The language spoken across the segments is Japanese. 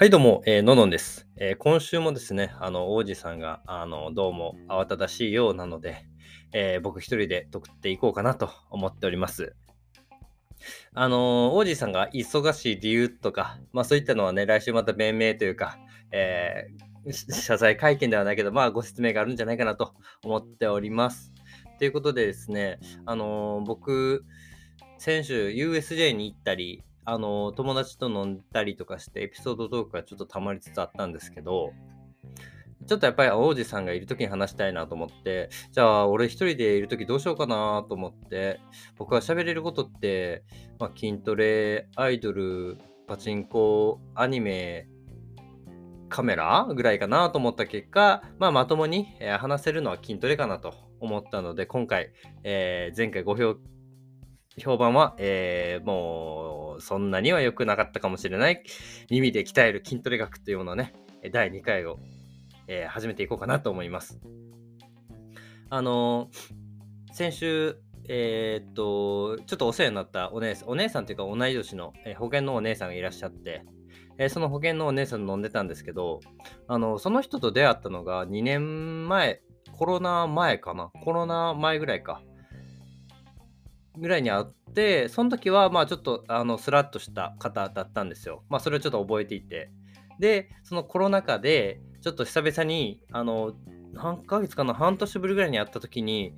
はい、どうも、えーののんです、えー今週もですね、あの、王子さんが、あの、どうも慌ただしいようなので、えー僕一人で撮っていこうかなと思っております。あの王子さんが忙しい理由とか、まあそういったのはね、来週また弁明というか、えー謝罪会見ではないけど、まあご説明があるんじゃないかなと思っております。ということでですね、あの僕、先週 USJ に行ったり、あの友達と飲んだりとかしてエピソードトークがちょっと溜まりつつあったんですけど、ちょっとやっぱり王子さんがいる時に話したいなと思って、じゃあ俺一人でいる時どうしようかなと思って、僕は喋れることって、まあ、筋トレ、アイドル、パチンコ、アニメ、カメラぐらいかなと思った結果、まあ、まともに、話せるのは筋トレかなと思ったので、今回、えー前回ご評評判は、えーもそんなには良くなかったかもしれない耳で鍛える筋トレ学というものをね、第2回を、えー始めていこうかなと思います。あのー先週、えーっと、ちょっとお世話になったお姉さん、お姉さんというか同い年の、えー保険のお姉さんがいらっしゃって、えーその保険のお姉さん飲んでたんですけど、あの、その人と出会ったのが2年前、コロナ前かな？コロナ前ぐらいか。ぐらいに会って、その時はまあちょっとあのスラッとした方だったんですよ。まあそれをちょっと覚えていて。で、そのコロナ禍で、ちょっと久々に、あの、何ヶ月かな、半年ぶりぐらいに会った時に、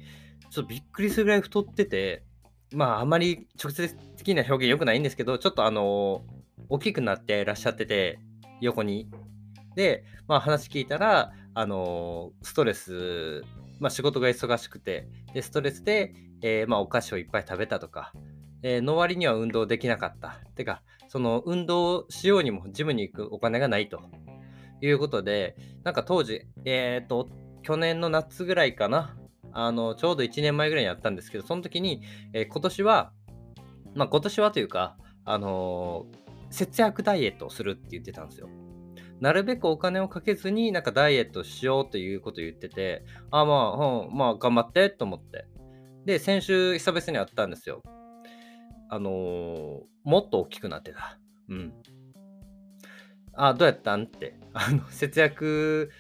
ちょっとびっくりするぐらい太ってて、まああまり直接的な表現良くないんですけど、ちょっとあの、大きくなってらっしゃってて、横に。で、まあ話聞いたら、あの、ストレス、まあ仕事が忙しくて、で、ストレスで、えーまあお菓子をいっぱい食べたとか、えーの割には運動できなかった。てか、その運動しようにもジムに行くお金がないということで、なんか当時、えっ、と、去年の夏ぐらいかな、あの、ちょうど1年前ぐらいにやったんですけど、その時に、えー今年は、まあ今年はというか、あの節約ダイエットをするって言ってたんですよ。なるべくお金をかけずになんかダイエットしようということを言ってて、あまあ、うん、まあ頑張ってと思って。で、先週久々に会ったんですよ。あのーもっと大きくなってた。うん。あ、どうやったんって。あの、節約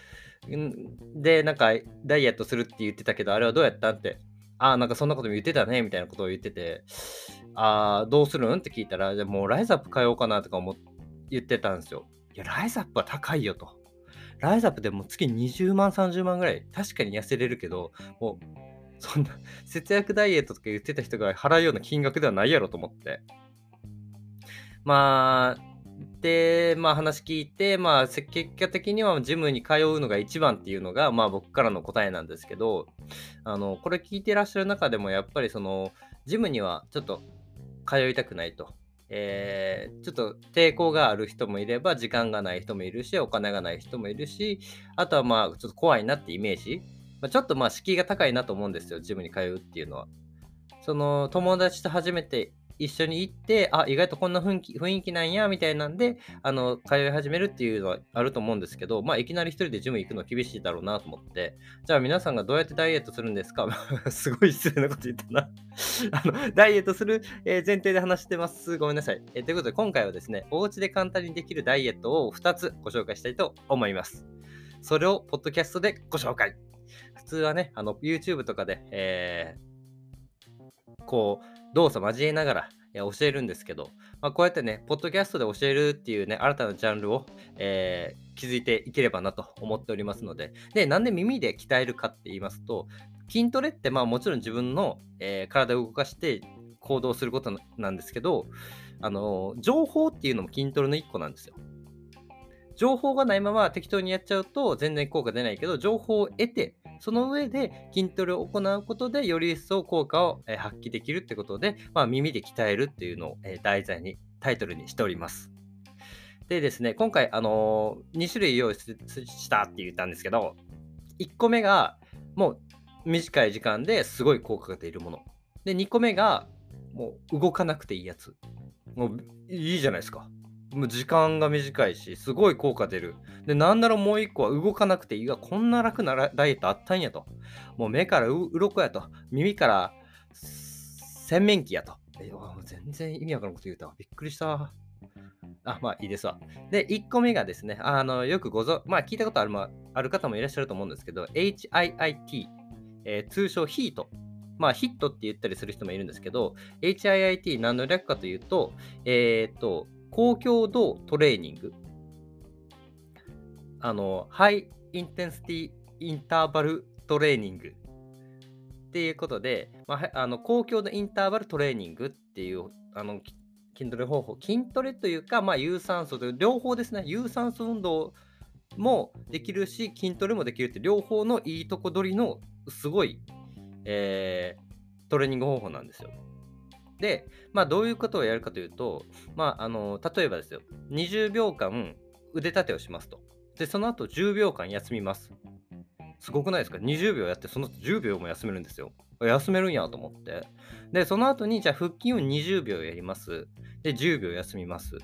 でなんかダイエットするって言ってたけど、あれはどうやったんって。あ、なんかそんなことも言ってたね、みたいなことを言ってて、あどうするんって聞いたら、じゃもうライズアップ変えようかなとか思言ってたんですよ。いや、ライズアップは高いよと。ライズアップでも月20万、30万ぐらい、確かに痩せれるけど、もう、そんな節約ダイエットとか言ってた人が払うような金額ではないやろと思って。まあ、で、まあ話聞いて、まあ結果的にはジムに通うのが一番っていうのが、まあ僕からの答えなんですけど、あの、これ聞いてらっしゃる中でもやっぱりその、ジムにはちょっと通いたくないと。えーちょっと抵抗がある人もいれば時間がない人もいるしお金がない人もいるしあとはまあちょっと怖いなってイメージ、まあ、ちょっとまあ敷居が高いなと思うんですよジムに通うっていうのはその友達と初めて一緒に行ってあ意外とこんな雰囲気雰囲気なんやみたいなんであの通い始めるっていうのはあると思うんですけどまあいきなり一人でジム行くの厳しいだろうなと思ってじゃあ皆さんがどうやってダイエットするんですか？すごい失礼なこと言ったな あのダイエットする、えー前提で話してます。ごめんなさい、えーということで、今回はですね、お家で簡単にできるダイエットを2つご紹介したいと思います。それを、ポッドキャストでご紹介。通はね、あの YouTube とかで、えーこう、動作交えながら、え教えるんですけど、まあ、こうやってね、ポッドキャストで教えるっていうね、新たなジャンルを、えー気づいていければなと思っておりますので、で、なんで耳で鍛えるかって言いますと、筋トレってまあもちろん自分の、えー体を動かして行動することななんですけど、あのー情報っていうのも筋トレの一個なんですよ。情報がないまま適当にやっちゃうと全然効果出ないけど、情報を得て、その上で筋トレを行うことでより一層効果を発揮できるってことで、まあ、耳で鍛えるっていうのを題材に、タイトルにしております。でですね、今回、あの2種類用意したって言ったんですけど、1個目がもう短い時間ですごい効果が出るもの。で、2個目がもう動かなくていいやつ。もういいじゃないですか。もう時間が短いし、すごい効果出る。で、なんならもう1個は動かなくていいが、こんな楽なダイエットあったんやと。もう目からう鱗やと。耳から洗面器やと。全然意味わからんこと言うたわ。びっくりした。あ、まあいいですわ。で、1個目がですね、あの、よくごぞ、まあ聞いたことある,、ま、ある方もいらっしゃると思うんですけど、HIIT、えー、通称ヒート。まあヒットって言ったりする人もいるんですけど、HIIT 何の略かというと、えっ、ー、と、高強度トレーニング。あの、ハイインテンシティインターバルトレーニングっていうことで、まあ、あの高強度インターバルトレーニングっていうあの筋トレ方法、筋トレというか、まあ、有酸素という両方ですね、有酸素運動もできるし、筋トレもできるって両方のいいとこ取りのすごい、えー、トレーニング方法なんですよ。で、まあ、どういうことをやるかというと、まあ、あの例えばですよ、20秒間腕立てをしますと。で、その後10秒間休みます。すごくないですか ?20 秒やって、その後10秒も休めるんですよ。休めるんやと思って。で、その後に、じゃあ腹筋を20秒やります。で、10秒休みます。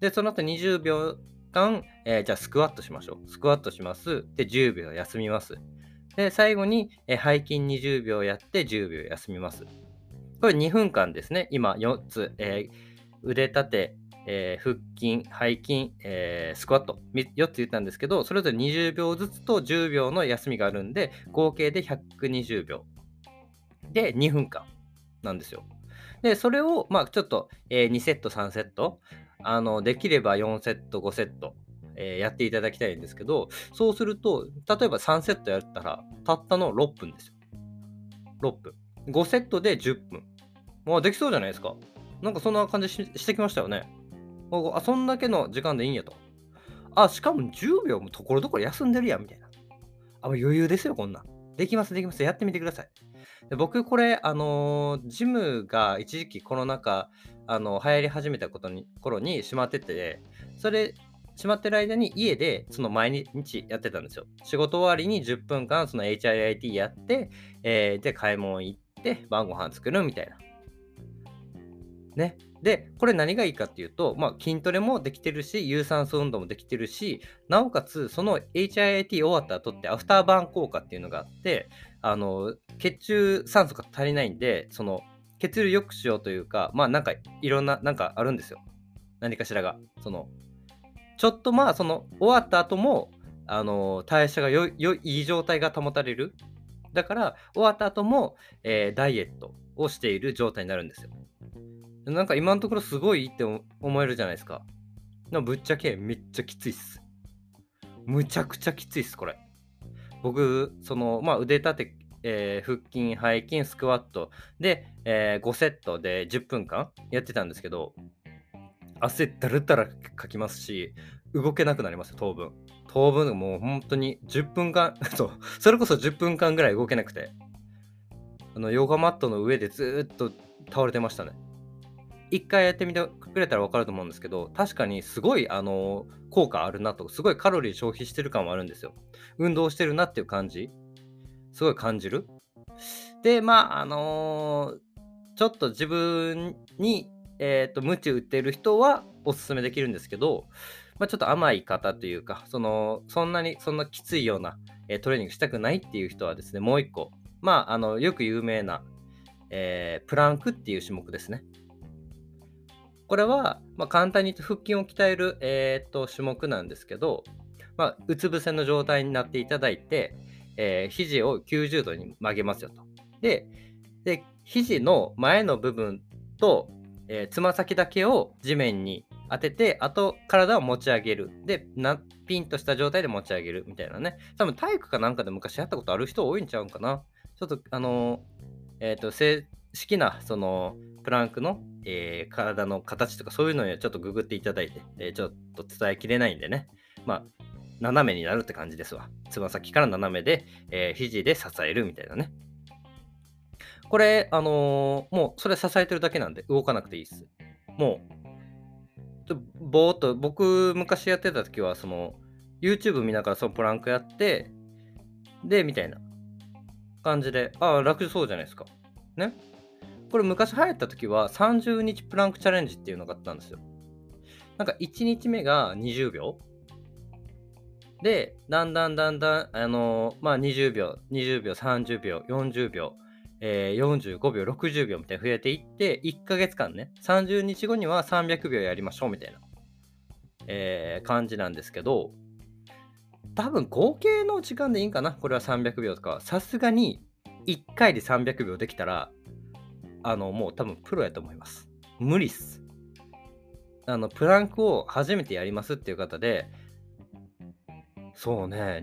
で、その後20秒間、えー、じゃあスクワットしましょう。スクワットします。で、10秒休みます。で、最後に、えー、背筋20秒やって10秒休みます。これ2分間ですね。今4つ、えー、腕立て、えー、腹筋、背筋、えー、スクワット、4つ言ったんですけど、それぞれ20秒ずつと10秒の休みがあるんで、合計で120秒。で、2分間なんですよ。で、それを、まあ、ちょっと、えー、2セット、3セット、あの、できれば4セット、5セット、え、やっていただきたいんですけど、そうすると、例えば3セットやったら、たったの6分ですよ。6分。5セットで10分。まあ、できそうじゃないですか。なんかそんな感じしてきましたよね。あ、そんだけの時間でいいんやと。あ、しかも10秒もところどころ休んでるやん、みたいな。あ、余裕ですよ、こんな。できます、できます。やってみてください。で僕、これ、あのー、ジムが一時期コロナ禍、あの流行り始めたことに頃に閉まってて、それ、閉まってる間に家でその毎日やってたんですよ。仕事終わりに10分間その HIIT やって、えー、で、買い物行って、晩ご飯作るみたいな。ね。で、これ何がいいかっていうと、まあ、筋トレもできてるし、有酸素運動もできてるし、なおかつ、その HIIT 終わった後ってアフターバーン効果っていうのがあって、あの、血中酸素が足りないんで、その、血流良くしようというか、まあ、なんか、いろんな、なんかあるんですよ。何かしらが。その、ちょっとまあ、その、終わった後も、あの、代謝がよよいい状態が保たれる。だから、終わった後も、えー、ダイエットをしている状態になるんですよ。なんか今のところすごいいいって思えるじゃないですか。ぶっちゃけめっちゃきついっす。むちゃくちゃきついっす、これ。僕、その、まあ、腕立て、えー、腹筋、背筋、スクワットで、えー、5セットで10分間やってたんですけど、汗だるだらかきますし、動けなくなりますよ、当分。当分、もう本当に10分間、そ、れこそ10分間ぐらい動けなくて、あの、ヨガマットの上でずっと倒れてましたね。一回やってみてくれたら分かると思うんですけど、確かにすごい、あの効果あるなと、すごいカロリー消費してる感はあるんですよ。運動してるなっていう感じ、すごい感じる。で、まあ、あのー、ちょっと自分に、えっ、ー、と、鞭打ってる人はおすすめできるんですけど、まあ、ちょっと甘い方というか、その、そんなに、そんなきついような、え、トレーニングしたくないっていう人はですね、もう一個、まあ、あの、よく有名な、えー、プランクっていう種目ですね。これは、まあ、簡単に言って腹筋を鍛える、えー、っと種目なんですけど、まあ、うつ伏せの状態になっていただいて、えー、肘を90度に曲げますよと。で、で肘の前の部分と、えつま先だけを地面に当てて、あと体を持ち上げる。でな、ピンとした状態で持ち上げるみたいなね。多分体育かなんかで昔やったことある人多いんちゃうんかな。ちょっと、あの、えっ、ー、と、正式な、その、プランクのえー、体の形とかそういうのにはちょっとググっていただいて、えー、ちょっと伝えきれないんでね、まあ、斜めになるって感じですわ。つま先から斜めで、えー、肘で支えるみたいなね。これ、あのー、もうそれ支えてるだけなんで動かなくていいです。もう、ぼーっと、僕昔やってた時は、その、YouTube 見ながらそのプランクやって、で、みたいな感じで、ああ、楽そうじゃないですか。ね。これ昔流行った時は30日プランクチャレンジっていうのがあったんですよ。なんか1日目が20秒。で、だんだんだんだん、あのー、まあ、20秒、20秒、30秒、40秒、えー、45秒、60秒みたいに増えていって、1ヶ月間ね、30日後には300秒やりましょうみたいなえー感じなんですけど、多分合計の時間でいいんかな？これは300秒とか。さすがに1回で300秒できたら、あの、もう多分プロやと思います。無理っす。あの、プランクを初めてやりますっていう方で、そうね、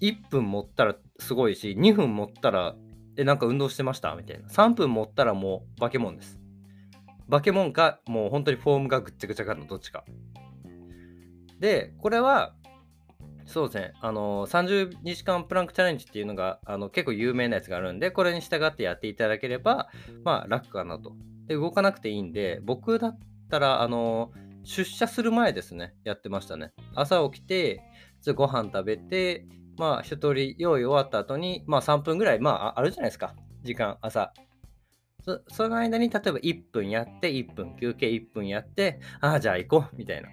1分持ったらすごいし、2分持ったら、え、なんか運動してました？みたいな。3分持ったらもう化け物です。化け物か、もう本当にフォームがぐっちゃぐちゃかのどっちか。で、これは、そうですね、あの30日間プランクチャレンジっていうのがあの結構有名なやつがあるんで、これに従ってやっていただければ、まあ楽かなと。で、動かなくていいんで、僕だったら、あの出社する前ですね、やってましたね。朝起きて、ご飯食べて、まあ一通り用意終わった後に、まあ3分ぐらい、まああるじゃないですか、時間、朝。そその間に例えば1分やって、1分休憩1分やって、ああ、じゃあ行こう、みたいな。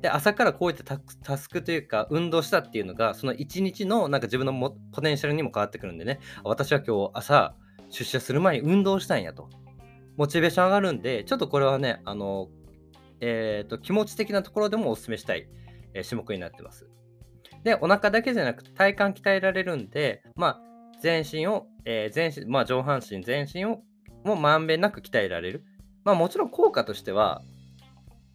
で、朝からこういったタスクというか、運動したっていうのが、その1日のなんか自分のもポテンシャルにも変わってくるんでね、私は今日朝、出社する前に運動したんやと。モチベーション上がるんで、ちょっとこれはね、あの、えっ、と、気持ち的なところでもお勧めしたい、えー種目になってます。で、お腹だけじゃなくて体幹鍛えられるんで、まあ、全身を、えー全身、まあ、上半身、全身をもうまんべんなく鍛えられる。まあ、もちろん効果としては、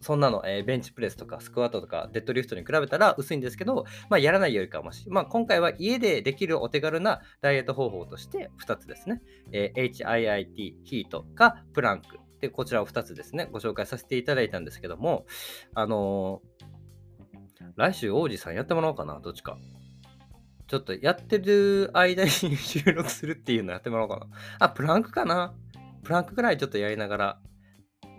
そんなの、えーベンチプレスとかスクワットとかデッドリフトに比べたら薄いんですけど、まあ、やらないよりかはまし。まあ、今回は家でできるお手軽なダイエット方法として2つですね。えー HIIT、ヒートかプランク。で、こちらを2つですね、ご紹介させていただいたんですけども、あのー来週王子さんやってもらおうかな、どっちか。ちょっとやってる間に収録するっていうのやってもらおうかな。あ、プランクかなプランクぐらいちょっとやりながら、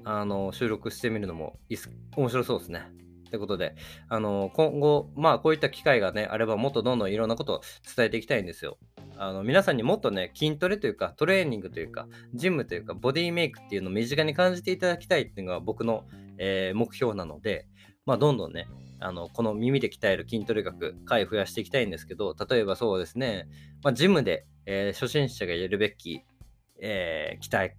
あの、収録してみるのもいいっす面白そうですね。ということで、あの、今後、まあ、こういった機会がね、あれば、もっとどんどんいろんなことを伝えていきたいんですよ。あの、皆さんにもっとね、筋トレというか、トレーニングというか、ジムというか、ボディメイクっていうのを身近に感じていただきたいっていうのが僕の、えー目標なので、まあ、どんどんね、あの、この耳で鍛える筋トレ学、回増やしていきたいんですけど、例えばそうですね、まあ、ジムで、えー初心者がやるべき、えー鍛え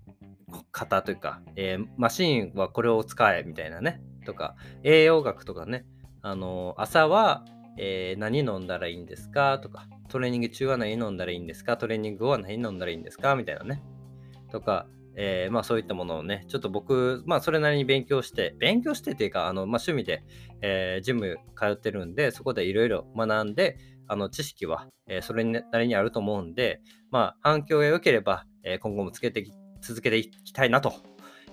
方というか、えーマシンはこれを使えみたいなね、とか、栄養学とかね、あの朝は、え何飲んだらいいんですかとか、トレーニング中は何飲んだらいいんですかトレーニング後は何飲んだらいいんですかみたいなね。とか、えーまあそういったものをね、ちょっと僕、まあそれなりに勉強して、勉強してっていうか、あの、まあ趣味で、えージム通ってるんで、そこでいろいろ学んで、あの、知識は、えーそれなりにあると思うんで、まあ反響が良ければ、え今後もつけて続けていきたいなと、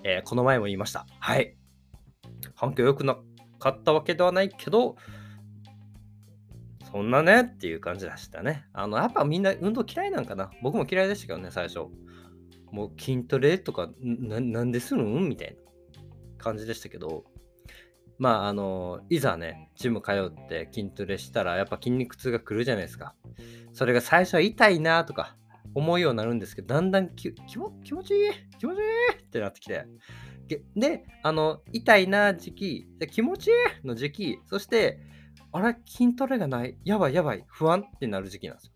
えこの前も言いました。はい。反響良くなかったわけではないけど、そんなねっていう感じでしたね。あの、やっぱみんな運動嫌いなんかな。僕も嫌いでしたけどね、最初。もう筋トレとか、んななんでするん？みたいな感じでしたけど、まあ、あの、いざね、ジム通って筋トレしたら、やっぱ筋肉痛が来るじゃないですか。それが最初は痛いなとか思うようになるんですけど、だんだん気持ちいい？気持ちいい？ってなってきて。で、あの、痛いな時期、気持ちいい？の時期、そして、あれ、筋トレがない、やばいやばい、不安ってなる時期なんですよ。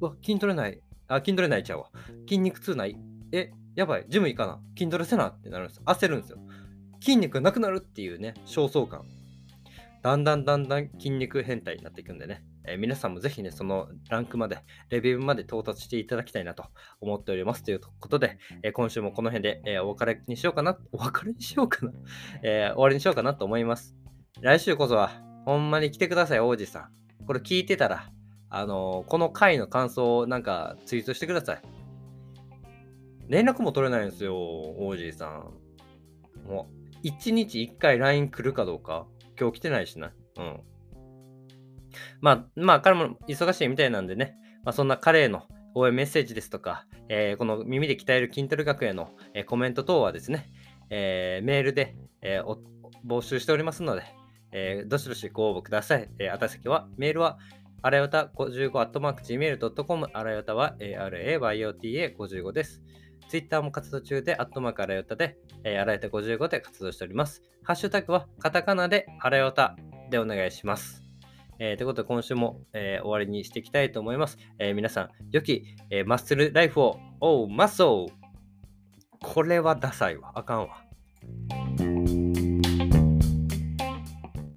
うわ、筋トレない、あ、筋トレないちゃうわ。筋肉痛ない、え、やばい、ジム行かな、筋トレせなってなるんですよ。焦るんですよ。筋肉なくなるっていうね、焦燥感。だんだんだんだん筋肉変態になっていくんでね、えー皆さんもぜひね、そのランクまで、レベルまで到達していただきたいなと思っております。ということで、えー今週もこの辺で、えーお別れにしようかな、お別れにしようかな、え終わりにしようかなと思います。来週こそは、ほんまに来てください、王子さん。これ聞いてたら、あのこの回の感想をなんかツイートしてください。連絡も取れないんですよ、王子さん。もう、1日1回 LINE 来るかどうか、今日来てないしな。うん。まあ、まあ、彼も忙しいみたいなんでね、まあ、そんな彼への応援メッセージですとか、えーこの耳で鍛える筋トレ学への、えーコメント等はですね、えーメールで、え募集しておりますので、えどしどしご応募ください。えー、あた先は、メールは、あらよた55アットマーク Gmail.com、あらよたは ARAYOTA55 です。ツイッターも活動中で、アットマークあらよたで、えー、あらよた55で活動しております。ハッシュタグは、カタカナであらよたでお願いします。えーということで、今週も、えー終わりにしていきたいと思います。えー皆さん、良き、えーマッスルライフを、おう、マッソーこれはダサいわ。あかんわ。